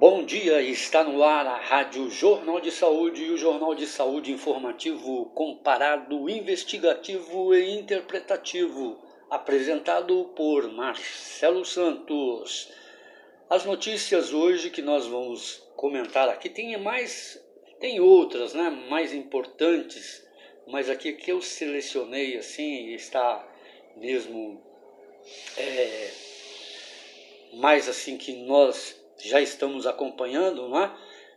bom dia. Está no ar a Rádio Jornal de Saúde e o Jornal de Saúde informativo, comparado, investigativo e interpretativo, apresentado por Marcelo Santos. As notícias hoje que nós vamos comentar aqui tem mais, tem outras, né, mais importantes, mas aqui que eu selecionei assim está mesmo é, mais assim que nós já estamos acompanhando, não é?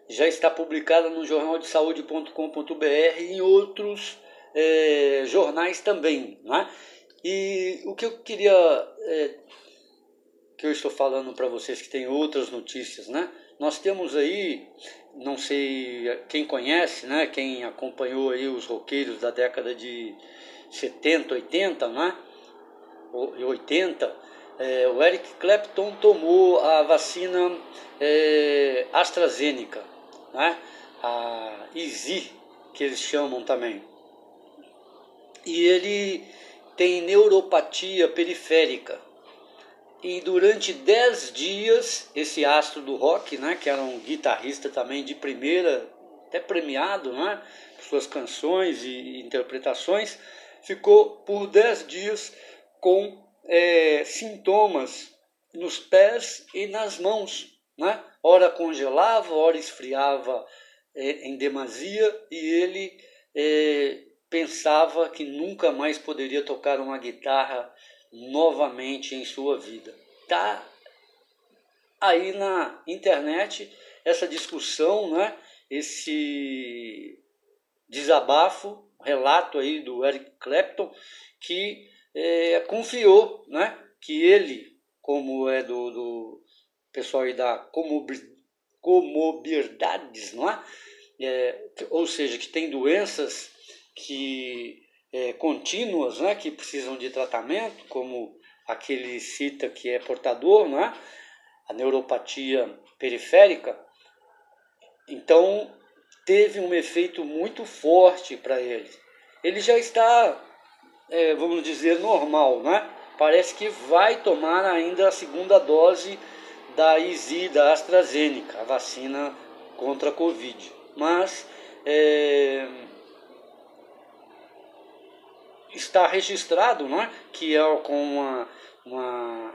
já está publicada no jornal de saúde.com.br e em outros é, jornais também. Não é? E o que eu queria, é, que eu estou falando para vocês que tem outras notícias, né? Nós temos aí, não sei quem conhece, né? Quem acompanhou aí os roqueiros da década de 70, 80, né? 80, é, o Eric Clapton tomou a vacina é, AstraZeneca, né? a Easy, que eles chamam também. E ele tem neuropatia periférica. E durante 10 dias, esse astro do rock, né, que era um guitarrista também de primeira, até premiado, né, por suas canções e interpretações, ficou por 10 dias com é, sintomas nos pés e nas mãos. Né? Ora congelava, ora esfriava é, em demasia e ele é, pensava que nunca mais poderia tocar uma guitarra novamente em sua vida. Tá aí na internet essa discussão, né? esse desabafo, relato aí do Eric Clapton, que é, confiou né, que ele, como é do, do pessoal aí da comorbidades, não é? é? ou seja, que tem doenças que é, contínuas, né, que precisam de tratamento, como aquele cita que é portador, não é? a neuropatia periférica, então teve um efeito muito forte para ele. Ele já está é, vamos dizer, normal, né? Parece que vai tomar ainda a segunda dose da IZI, da AstraZeneca, a vacina contra a Covid. Mas é, está registrado né, que é com uma, uma,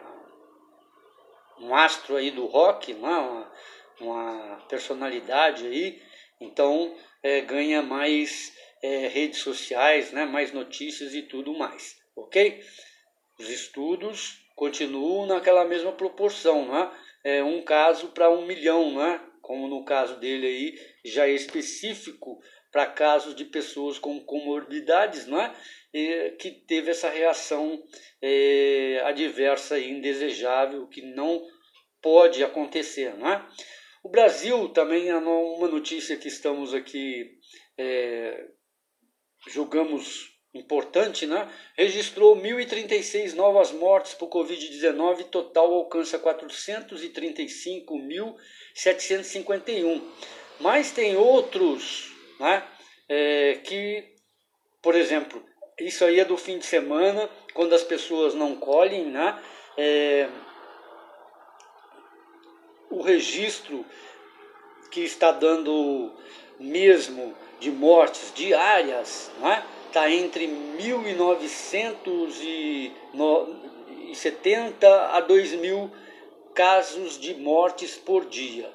um astro aí do rock, né, uma, uma personalidade aí, então é, ganha mais é, redes sociais, né, mais notícias e tudo mais, ok? Os estudos continuam naquela mesma proporção, né? É um caso para um milhão, né? Como no caso dele aí, já é específico para casos de pessoas com comorbidades, né? E que teve essa reação é, adversa e indesejável que não pode acontecer, né? O Brasil também é uma notícia que estamos aqui é, julgamos importante, né? registrou 1.036 novas mortes por Covid-19, total alcança 435.751. Mas tem outros né? É, que, por exemplo, isso aí é do fim de semana, quando as pessoas não colhem, né? É, o registro que está dando mesmo de mortes diárias está é? entre 1.970 a 2.000 casos de mortes por dia.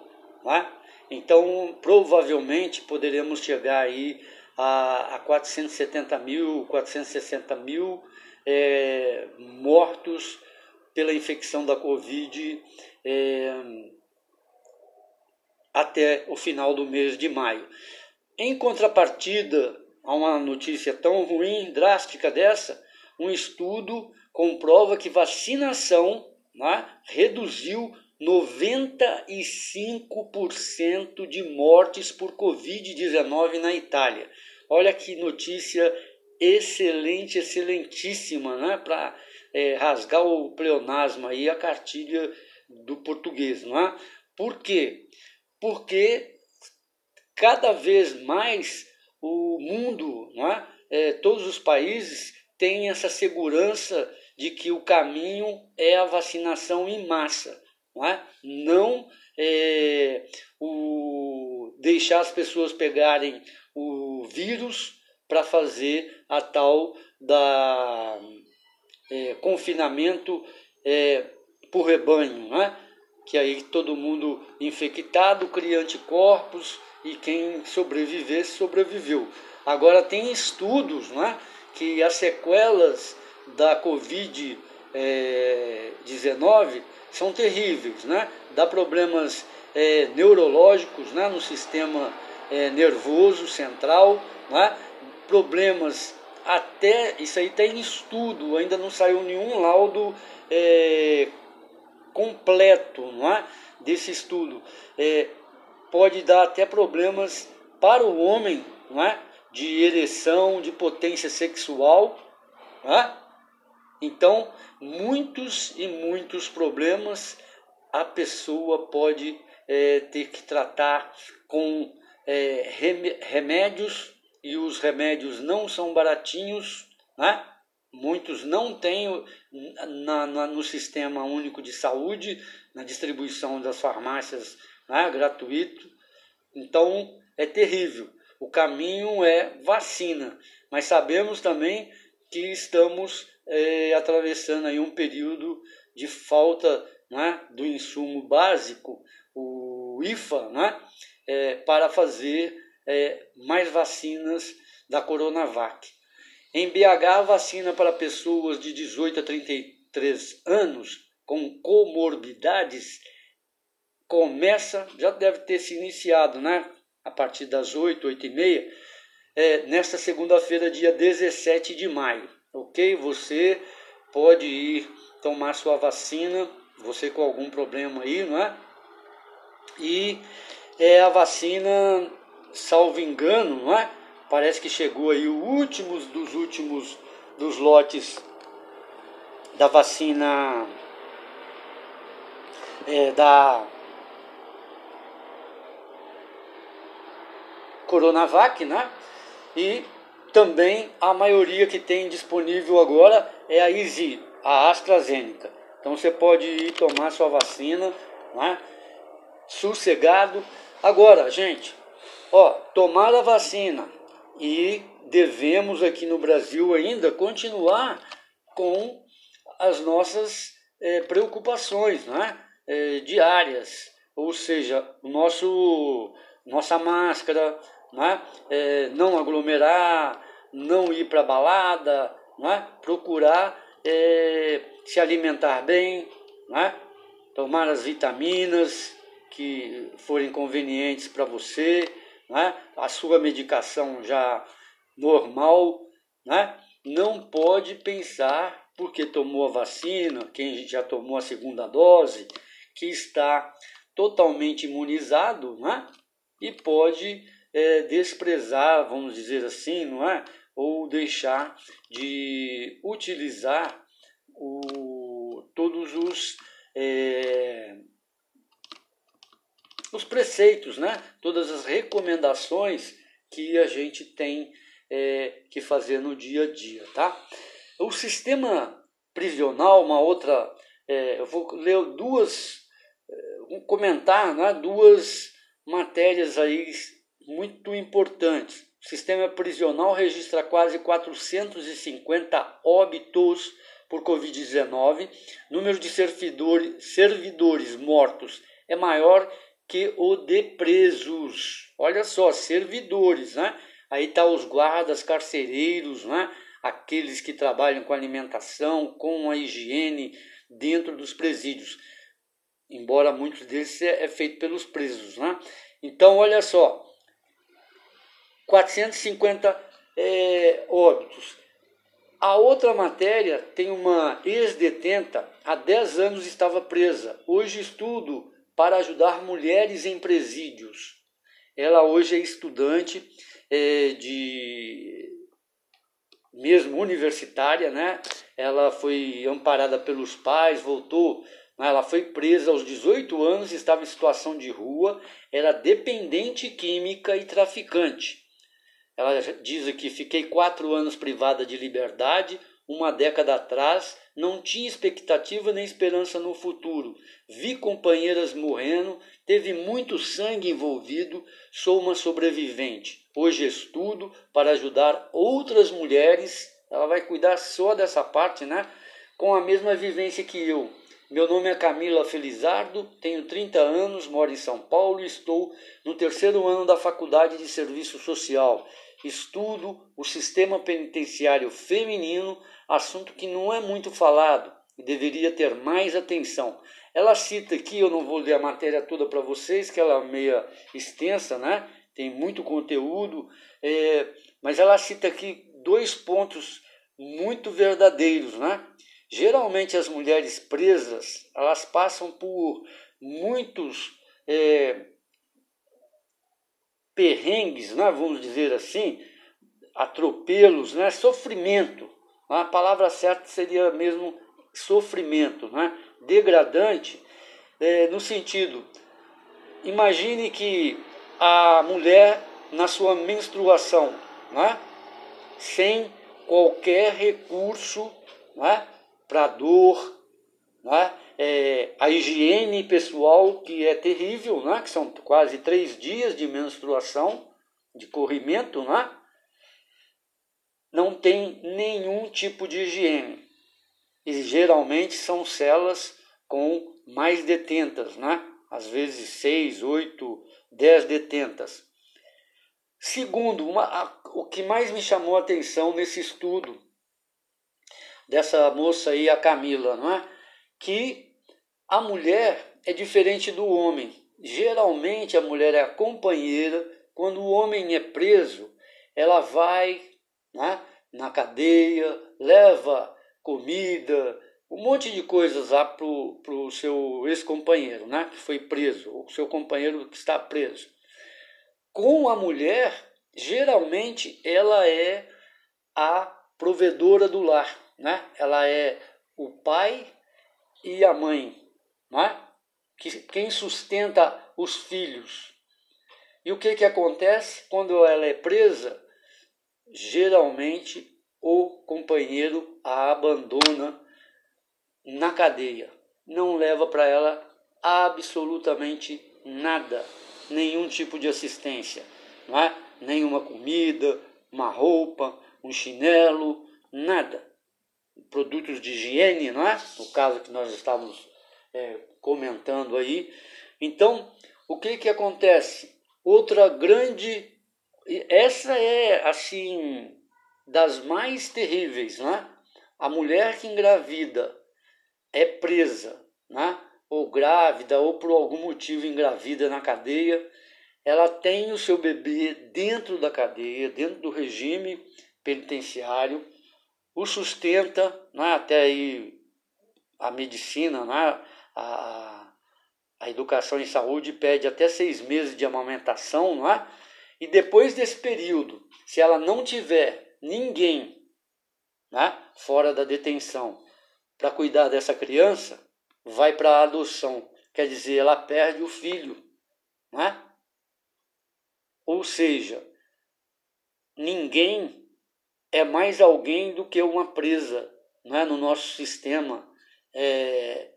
É? Então, provavelmente poderemos chegar aí a, a 470 mil, 460 mil é, mortos pela infecção da Covid é, até o final do mês de maio. Em contrapartida a uma notícia tão ruim, drástica dessa, um estudo comprova que vacinação né, reduziu 95% de mortes por Covid-19 na Itália. Olha que notícia excelente, excelentíssima, né, para é, rasgar o pleonasmo aí, a cartilha do português, não é? Por quê? Porque cada vez mais o mundo, não é? É, todos os países têm essa segurança de que o caminho é a vacinação em massa, não, é? não é, deixar as pessoas pegarem o vírus para fazer a tal da é, confinamento é, por rebanho, né? Que aí todo mundo infectado cria anticorpos e quem sobreviver, sobreviveu. Agora tem estudos né, que as sequelas da Covid-19 é, são terríveis, né? dá problemas é, neurológicos né, no sistema é, nervoso central, né, problemas até, isso aí está em estudo, ainda não saiu nenhum laudo completo não é, desse estudo. É, pode dar até problemas para o homem não é, de ereção, de potência sexual. É? Então, muitos e muitos problemas a pessoa pode é, ter que tratar com é, remédios e os remédios não são baratinhos, né? Muitos não têm na, na, no sistema único de saúde, na distribuição das farmácias né? gratuito. Então é terrível. O caminho é vacina, mas sabemos também que estamos é, atravessando aí um período de falta né, do insumo básico, o IFA, né, é, para fazer é, mais vacinas da Coronavac. Em BH, a vacina para pessoas de 18 a 33 anos com comorbidades começa, já deve ter se iniciado, né? A partir das 8, 8 e meia, é, nesta segunda-feira, dia 17 de maio, ok? Você pode ir tomar sua vacina, você com algum problema aí, não é? E é a vacina, salvo engano, não é? Parece que chegou aí o último dos últimos dos lotes da vacina é, da Coronavac, né? E também a maioria que tem disponível agora é a Easy, a AstraZeneca. Então você pode ir tomar sua vacina, né? sossegado. Agora, gente, ó, tomar a vacina e devemos aqui no Brasil ainda continuar com as nossas é, preocupações né? É, diárias, ou seja, o nosso, nossa máscara, né? É, não aglomerar, não ir para balada, né? procurar se alimentar bem, né? tomar as vitaminas que forem convenientes para você, né? a sua medicação já normal, né? não pode pensar, porque tomou a vacina, quem já tomou a segunda dose, que está totalmente imunizado né? e pode é, desprezar, vamos dizer assim, não é? ou deixar de utilizar o, todos os, é, os preceitos, né? todas as recomendações que a gente tem é, que fazer no dia a dia. Tá? O sistema prisional, uma outra. É, eu vou ler duas, é, comentar né? duas matérias aí muito importantes. O sistema prisional registra quase 450 óbitos por Covid-19. Número de servidores mortos é maior que o de presos. Olha só, servidores, né? Aí tá os guardas, carcereiros, né? Aqueles que trabalham com alimentação, com a higiene dentro dos presídios. Embora muitos deles é, é feito pelos presos, né? Então, olha só, 450 é, óbitos. A outra matéria tem uma ex-detenta, há 10 anos estava presa. Hoje estudo para ajudar mulheres em presídios. Ela hoje é estudante é, de mesmo universitária, né? Ela foi amparada pelos pais, voltou, né? ela foi presa aos 18 anos, estava em situação de rua, era dependente química e traficante. Ela diz aqui: fiquei quatro anos privada de liberdade, uma década atrás não tinha expectativa nem esperança no futuro. Vi companheiras morrendo, teve muito sangue envolvido, sou uma sobrevivente. Hoje estudo para ajudar outras mulheres. Ela vai cuidar só dessa parte, né? Com a mesma vivência que eu. Meu nome é Camila Felizardo, tenho 30 anos, moro em São Paulo e estou no terceiro ano da Faculdade de Serviço Social. Estudo o sistema penitenciário feminino, assunto que não é muito falado e deveria ter mais atenção. Ela cita aqui, eu não vou ler a matéria toda para vocês, que ela é meia extensa, né? tem muito conteúdo, é, mas ela cita aqui dois pontos muito verdadeiros, né? Geralmente as mulheres presas elas passam por muitos é, perrengues, né, vamos dizer assim, atropelos, né, sofrimento. A palavra certa seria mesmo sofrimento, né, degradante, é, no sentido, imagine que a mulher na sua menstruação, né, sem qualquer recurso, né, para dor, né? É, a higiene pessoal que é terrível, né? que são quase três dias de menstruação, de corrimento, né? não tem nenhum tipo de higiene. E geralmente são celas com mais detentas, né? às vezes seis, oito, dez detentas. Segundo, uma, a, o que mais me chamou a atenção nesse estudo dessa moça aí, a Camila, não é? Que a mulher é diferente do homem. Geralmente a mulher é a companheira, quando o homem é preso, ela vai né, na cadeia, leva comida, um monte de coisas lá para o seu ex-companheiro, né, que foi preso, ou seu companheiro que está preso. Com a mulher, geralmente ela é a provedora do lar né? ela é o pai e a mãe, né? que, quem sustenta os filhos. E o que, que acontece quando ela é presa? Geralmente o companheiro a abandona na cadeia, não leva para ela absolutamente nada, nenhum tipo de assistência, não é? nenhuma comida, uma roupa, um chinelo, nada produtos de higiene, não é? No caso que nós estávamos é, comentando aí. Então, o que que acontece? Outra grande, essa é assim das mais terríveis, né? A mulher que engravida é presa, né? Ou grávida ou por algum motivo engravida na cadeia, ela tem o seu bebê dentro da cadeia, dentro do regime penitenciário o sustenta, né, até aí a medicina, né, a, a educação em saúde pede até seis meses de amamentação, não é? E depois desse período, se ela não tiver ninguém né, fora da detenção para cuidar dessa criança, vai para a adoção. Quer dizer, ela perde o filho. Né? Ou seja, ninguém é mais alguém do que uma presa né, no nosso sistema é,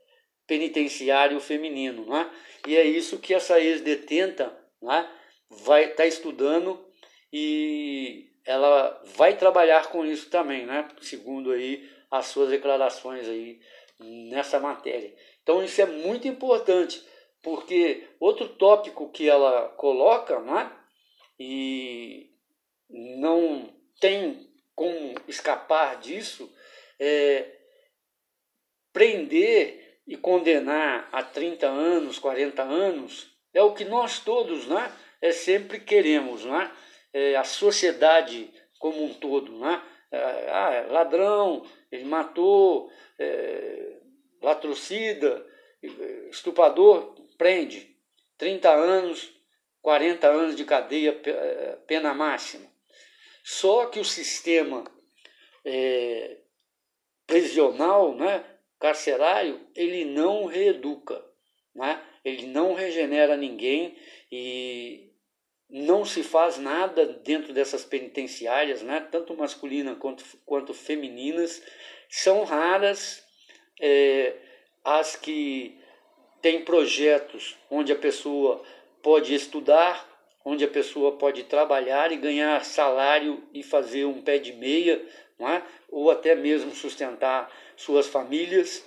penitenciário feminino. Né? E é isso que essa ex-detenta né, vai estar tá estudando e ela vai trabalhar com isso também, né, segundo aí as suas declarações aí nessa matéria. Então isso é muito importante, porque outro tópico que ela coloca, né, e não tem como escapar disso, é, prender e condenar a 30 anos, 40 anos, é o que nós todos né, é, sempre queremos. Né? É, a sociedade como um todo. Né? É, ah, é ladrão, ele matou, é, latrocida, estuprador, prende. 30 anos, 40 anos de cadeia, é, pena máxima. Só que o sistema é, prisional, né, carcerário, ele não reeduca, né? ele não regenera ninguém e não se faz nada dentro dessas penitenciárias, né? tanto masculinas quanto, quanto femininas. São raras é, as que têm projetos onde a pessoa pode estudar, onde a pessoa pode trabalhar e ganhar salário e fazer um pé de meia, é? ou até mesmo sustentar suas famílias.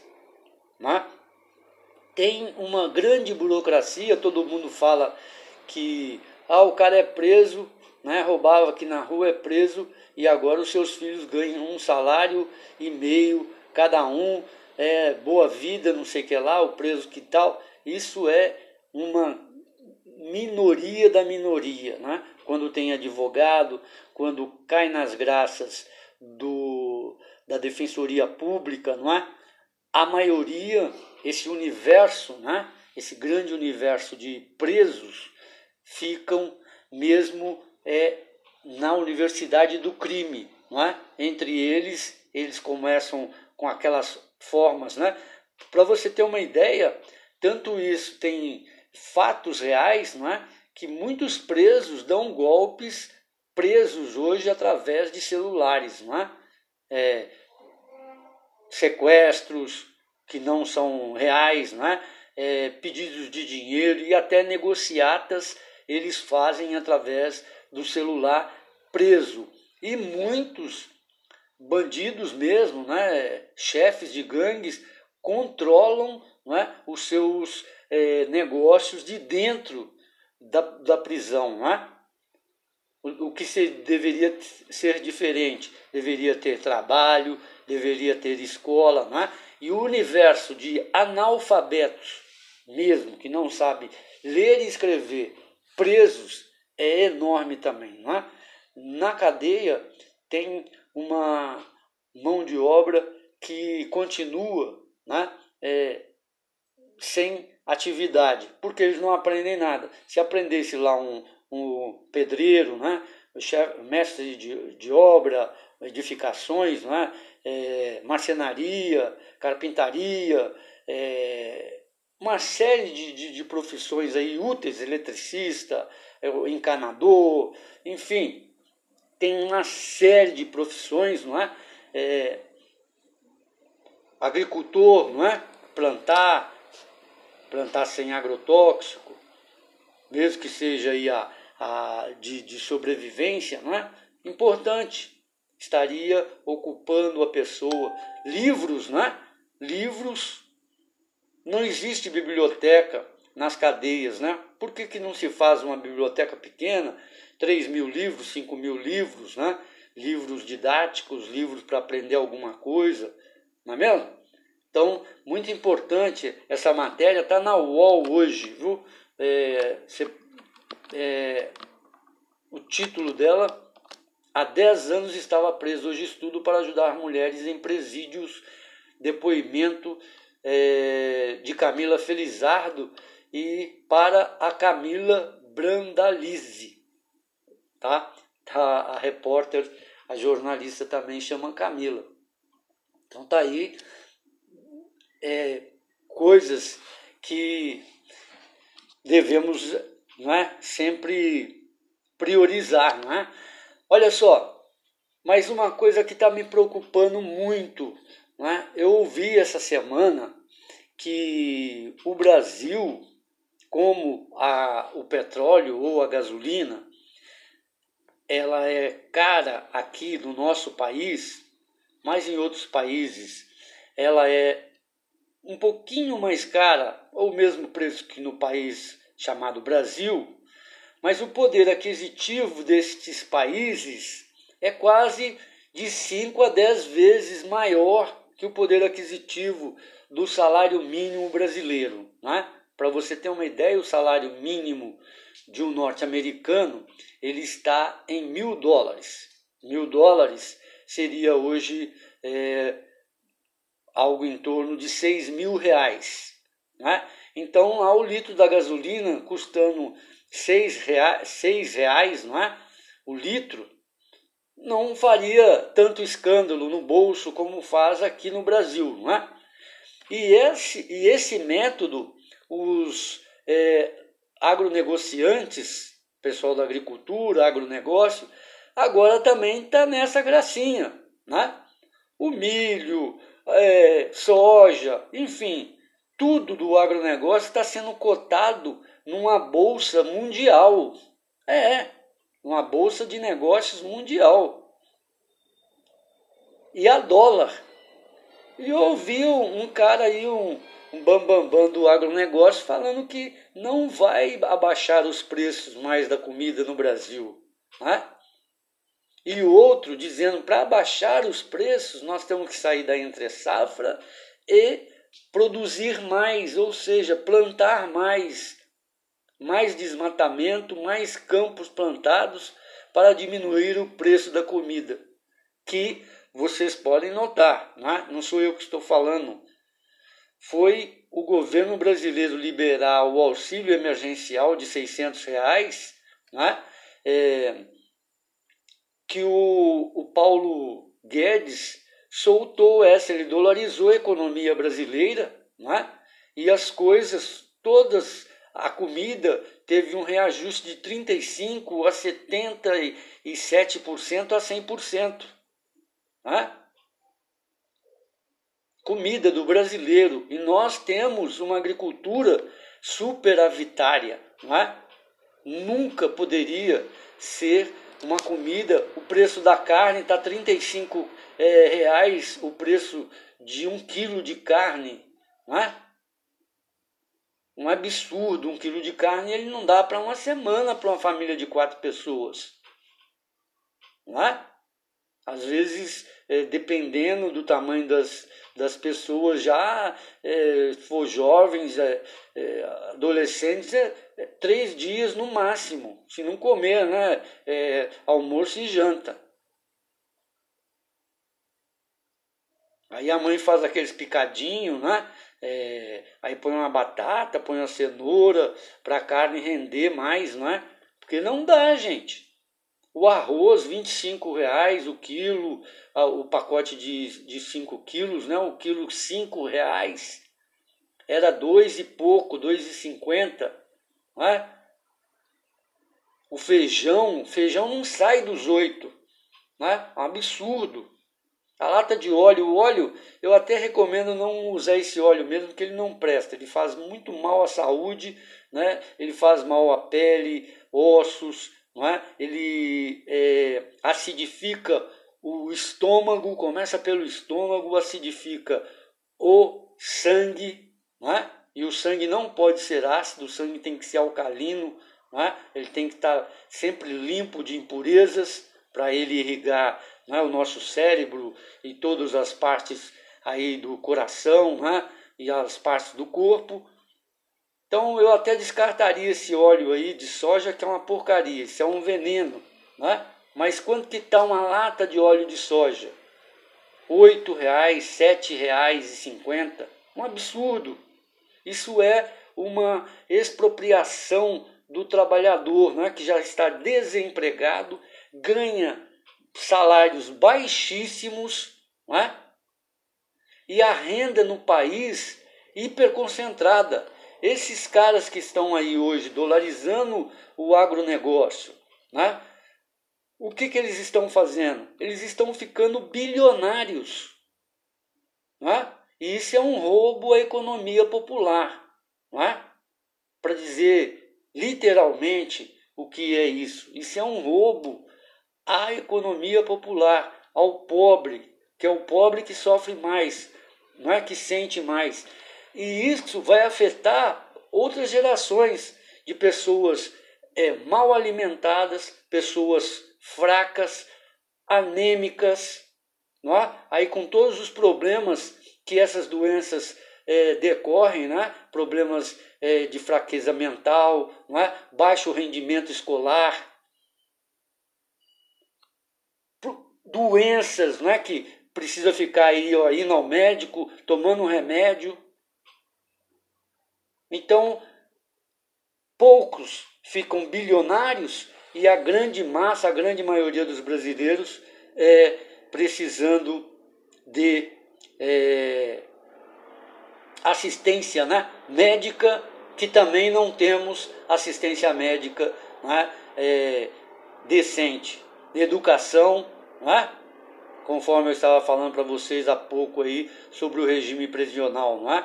É? Tem uma grande burocracia, todo mundo fala que ah, o cara é preso, né, roubava aqui na rua, é preso, e agora os seus filhos ganham um salário e meio cada um, é, boa vida, não sei o que lá, o preso que tal. Isso é uma minoria da minoria, né? quando tem advogado, quando cai nas graças do, da defensoria pública, não é? A maioria, esse universo, né? esse grande universo de presos, ficam mesmo é, na universidade do crime, não é? Entre eles, eles começam com aquelas formas, né? Para você ter uma ideia, tanto isso tem fatos reais, não é? Que muitos presos dão golpes presos hoje através de celulares, não é? é sequestros que não são reais, não é? é? pedidos de dinheiro e até negociatas eles fazem através do celular preso. E muitos bandidos mesmo, né, chefes de gangues, controlam é, os seus é, negócios de dentro da, da prisão. Não é? o, o que se, deveria ser diferente? Deveria ter trabalho, deveria ter escola, não é? e o universo de analfabetos, mesmo que não sabe ler e escrever, presos, é enorme também. Não é? Na cadeia tem uma mão de obra que continua né, é, sem atividade, porque eles não aprendem nada. Se aprendesse lá um, um pedreiro, né, mestre de, de obra, edificações, né, é, marcenaria, carpintaria, é, uma série de, de, de, profissões aí úteis, eletricista, é, encanador, enfim, tem uma série de profissões, não é? é agricultor, não é? Plantar, plantar sem agrotóxico, mesmo que seja aí a, a de, de sobrevivência, não é? Importante, estaria ocupando a pessoa. Livros, não é? Livros, não existe biblioteca nas cadeias, né? Por que, que não se faz uma biblioteca pequena, 3 mil livros, 5 mil livros, né? Livros didáticos, livros para aprender alguma coisa, não é mesmo? Então, muito importante, essa matéria está na UOL hoje, viu? É, cê, é, o título dela, há 10 anos estava preso, hoje estudo para ajudar mulheres em presídios, depoimento é, de Camila Felizardo, e para a Camila Brandalize, tá? tá? A repórter, a jornalista também chama Camila. Então tá aí é, coisas que devemos não é, sempre priorizar, não é? Olha só, mais uma coisa que está me preocupando muito, não é? Eu ouvi essa semana que o Brasil como a, o petróleo ou a gasolina, ela é cara aqui no nosso país, mas em outros países ela é um pouquinho mais cara, ou mesmo preço que no país chamado Brasil, mas o poder aquisitivo destes países é quase de 5 a 10 vezes maior que o poder aquisitivo do salário mínimo brasileiro. Não é? Para você ter uma ideia, o salário mínimo de um norte-americano ele está em mil dólares. Mil dólares seria hoje é, algo em torno de seis mil reais. Né? Então, ao litro da gasolina custando seis reais, seis reais não é? o litro, não faria tanto escândalo no bolso como faz aqui no Brasil. Não é? e, esse, e esse método os é, agronegociantes, pessoal da agricultura, agronegócio, agora também está nessa gracinha. Né? O milho, é, soja, enfim, tudo do agronegócio está sendo cotado numa bolsa mundial. É, uma bolsa de negócios mundial. E a dólar. E eu ouvi um cara aí, um, um bambambam bam, bam do agronegócio, falando que não vai abaixar os preços mais da comida no Brasil. Né? E o outro dizendo para abaixar os preços nós temos que sair da entre safra e produzir mais, ou seja, plantar mais, mais desmatamento, mais campos plantados para diminuir o preço da comida, que vocês podem notar, né? não sou eu que estou falando, foi o governo brasileiro liberar o auxílio emergencial de 600 reais, né? É, que o, o Paulo Guedes soltou essa, ele dolarizou a economia brasileira, né? e as coisas todas, a comida teve um reajuste de 35% a 77% a 100%. Né? Comida do brasileiro. E nós temos uma agricultura superavitária. Não é? Nunca poderia ser uma comida. O preço da carne está 35 é, reais o preço de um quilo de carne, não é? Um absurdo, um quilo de carne ele não dá para uma semana para uma família de quatro pessoas, não é? Às vezes, é, dependendo do tamanho das, das pessoas, já é, for jovens, é, é, adolescentes, é, três dias no máximo, se não comer, né? É, almoço e janta. Aí a mãe faz aqueles picadinhos, né? É, aí põe uma batata, põe uma cenoura para a carne render mais, não é? Porque não dá, gente. O arroz, 25 reais o quilo, o pacote de, de 5 quilos, né? O quilo 5 reais. Era dois e pouco, dois e cinquenta, não é? O feijão, feijão não sai dos oito, né? É um absurdo. A lata de óleo, o óleo, eu até recomendo não usar esse óleo mesmo, porque ele não presta. Ele faz muito mal à saúde, né? ele faz mal à pele, ossos, não é? ele é, acidifica o estômago, começa pelo estômago, acidifica o sangue, não é? E o sangue não pode ser ácido, o sangue tem que ser alcalino, não é? ele tem que estar sempre limpo de impurezas para ele irrigar né, o nosso cérebro e todas as partes aí do coração né, e as partes do corpo. Então eu até descartaria esse óleo aí de soja que é uma porcaria, isso é um veneno. Né? Mas quanto que está uma lata de óleo de soja? R$ reais, R$ reais e cinquenta, um absurdo. Isso é uma expropriação do trabalhador, né, que já está desempregado, ganha salários baixíssimos, não é? e a renda no país hiperconcentrada. Esses caras que estão aí hoje dolarizando o agronegócio, né? o que, que eles estão fazendo? Eles estão ficando bilionários. Né? Isso é um roubo à economia popular. Né? Para dizer literalmente o que é isso. Isso é um roubo à economia popular, ao pobre, que é o pobre que sofre mais, não é que sente mais. E isso vai afetar outras gerações de pessoas é, mal alimentadas, pessoas fracas, anêmicas, não é? aí com todos os problemas que essas doenças é, decorrem, né? problemas é, de fraqueza mental, não é? baixo rendimento escolar, doenças, não é que precisa ficar aí ó, indo ao médico, tomando um remédio. Então, poucos ficam bilionários e a grande massa, a grande maioria dos brasileiros é precisando de é, assistência né, médica, que também não temos assistência médica né, é, decente, educação não é? conforme eu estava falando para vocês há pouco aí sobre o regime prisional, não é?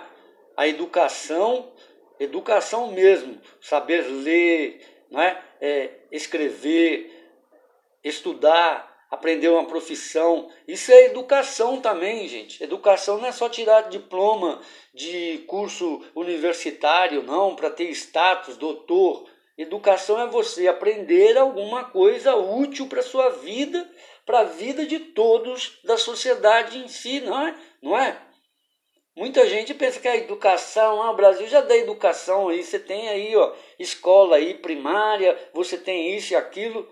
A educação, educação mesmo, saber ler, não é? é escrever, estudar, aprender uma profissão. Isso é educação também, gente. Educação não é só tirar diploma de curso universitário, não, para ter status, doutor. Educação é você aprender alguma coisa útil para sua vida, para a vida de todos da sociedade em si, não é? Não é? Muita gente pensa que a educação, ah, o Brasil já dá educação aí, você tem aí, ó, escola aí primária, você tem isso e aquilo.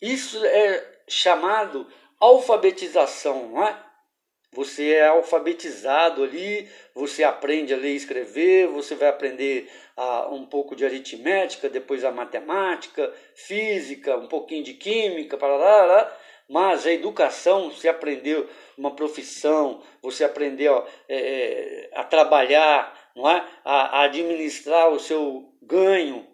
Isso é chamado alfabetização, não é? Você é alfabetizado ali, você aprende a ler e escrever, você vai aprender a, um pouco de aritmética, depois a matemática, física, um pouquinho de química, para lá, lá. mas a educação, você aprendeu uma profissão, você aprendeu é, a trabalhar, não é? A, a, administrar o seu ganho,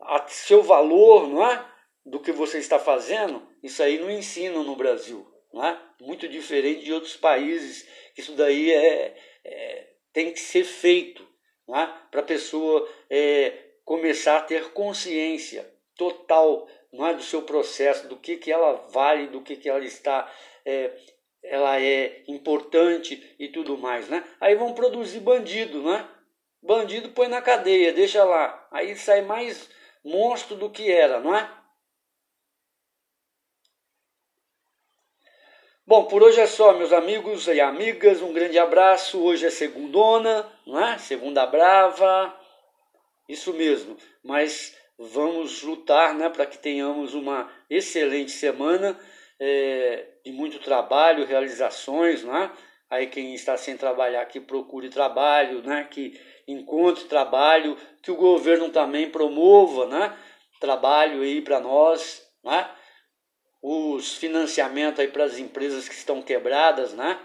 a, seu valor, não é? Do que você está fazendo, isso aí não ensinam no Brasil, não é? Muito diferente de outros países, isso daí é, é tem que ser feito, não é? Para a pessoa é, começar a ter consciência total, não é, do seu processo, do que que ela vale, do que que ela está é, ela é importante e tudo mais, né? Aí vão produzir bandido, né? Bandido põe na cadeia, deixa lá. Aí sai mais monstro do que era, não é? Bom, por hoje é só, meus amigos e amigas. Um grande abraço. Hoje é segundona, não é? Segunda brava. Isso mesmo. Mas vamos lutar, né, para que tenhamos uma excelente semana é, de muito trabalho, realizações, não é? Aí quem está sem trabalhar que procure trabalho, né? Que encontre trabalho, que o governo também promova, né? Trabalho aí para nós, né? Os financiamentos aí para as empresas que estão quebradas, né?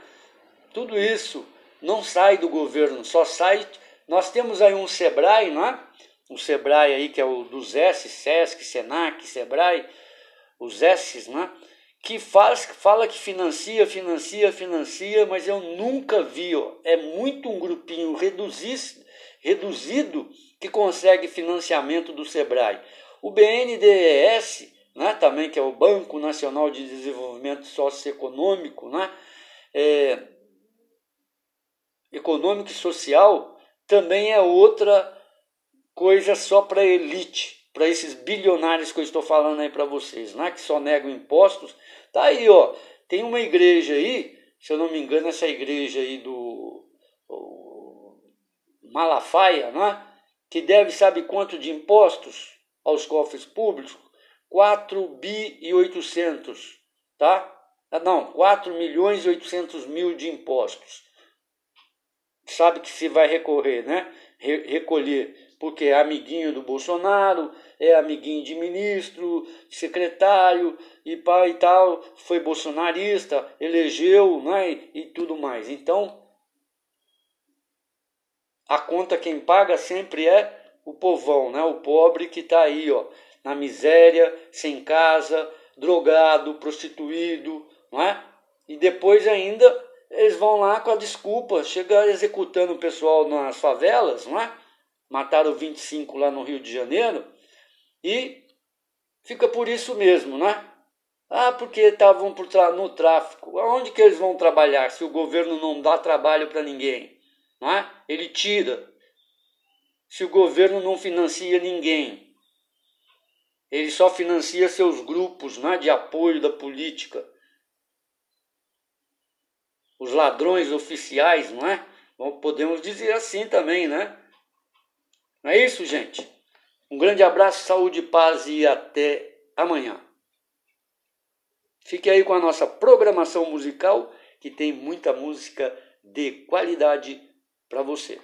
Tudo isso não sai do governo, só sai. Nós temos aí um Sebrae, não é? O Sebrae aí que é o dos S, Sesc, Senac, Sebrae, os S's, né? Que faz, fala que financia, financia, financia, mas eu nunca vi, ó, é muito um grupinho reduzido que consegue financiamento do Sebrae. O BNDES né, também que é o Banco Nacional de Desenvolvimento Socioeconômico, né, é, econômico e social, também é outra coisa só para elite, para esses bilionários que eu estou falando aí para vocês, né, que só negam impostos. Tá aí, ó, tem uma igreja aí, se eu não me engano, essa igreja aí do Malafaia, né, que deve sabe quanto de impostos aos cofres públicos, 4 bi e 800, tá? Ah, não, 4 milhões e 800 mil de impostos. Sabe que se vai recorrer, né? Re recolher, porque é amiguinho do Bolsonaro, é amiguinho de ministro, secretário e pai e tal, foi bolsonarista, elegeu, né? E tudo mais. Então, a conta quem paga sempre é o povão, né? O pobre que está aí, ó na miséria, sem casa, drogado, prostituído, não é? E depois ainda eles vão lá com a desculpa, chega executando o pessoal nas favelas, não é? Mataram 25 lá no Rio de Janeiro e fica por isso mesmo, né? Ah, porque estavam no tráfico. Aonde que eles vão trabalhar se o governo não dá trabalho para ninguém? Não é? Ele tira. Se o governo não financia ninguém, ele só financia seus grupos né, de apoio da política. Os ladrões oficiais, não é? Podemos dizer assim também, né? Não é isso, gente? Um grande abraço, saúde, paz e até amanhã. Fique aí com a nossa programação musical, que tem muita música de qualidade para você.